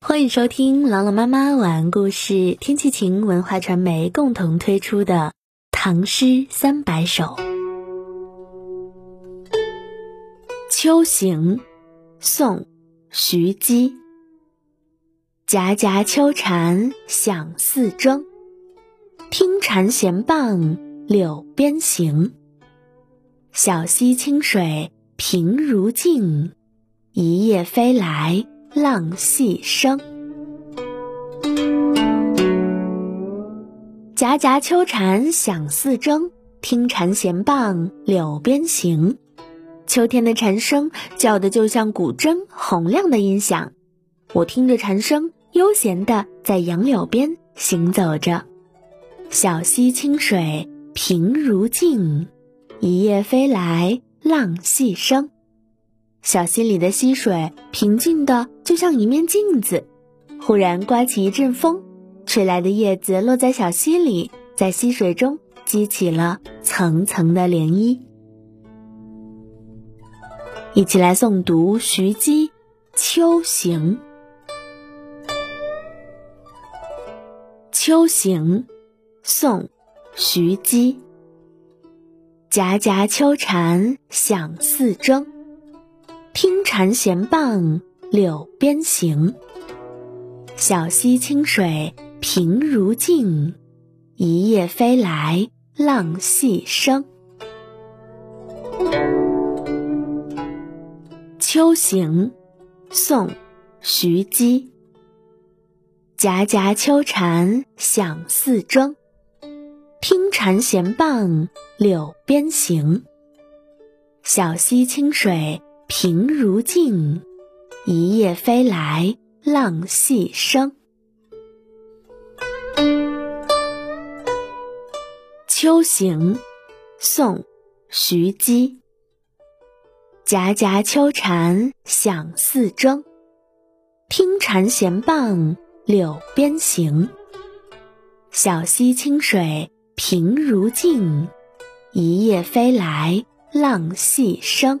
欢迎收听朗朗妈妈晚安故事，天气晴文化传媒共同推出的《唐诗三百首》。《秋行》宋·徐姬。夹夹秋蝉响四征，听蝉衔傍柳边行。小溪清水平如镜，一叶飞来。浪细声，夹夹秋蝉响四征，听蝉弦傍柳边行。秋天的蝉声叫的就像古筝洪亮的音响，我听着蝉声，悠闲的在杨柳边行走着。小溪清水平如镜，一夜飞来浪细声。小溪里的溪水平静的就像一面镜子，忽然刮起一阵风，吹来的叶子落在小溪里，在溪水中激起了层层的涟漪。一起来诵读徐姬《秋行》。《秋行》，宋·徐姬。夹夹秋蝉响四征。听蝉弦傍柳边行，小溪清水平如镜，一叶飞来浪细声。《秋行》宋·徐姬。夹夹秋蝉响四征，听蝉弦傍柳边行，小溪清水。平如镜，一叶飞来浪细声。《秋行》宋·徐姬。夹夹秋蝉响四征，听蝉衔傍柳边行。小溪清水平如镜，一叶飞来浪细声。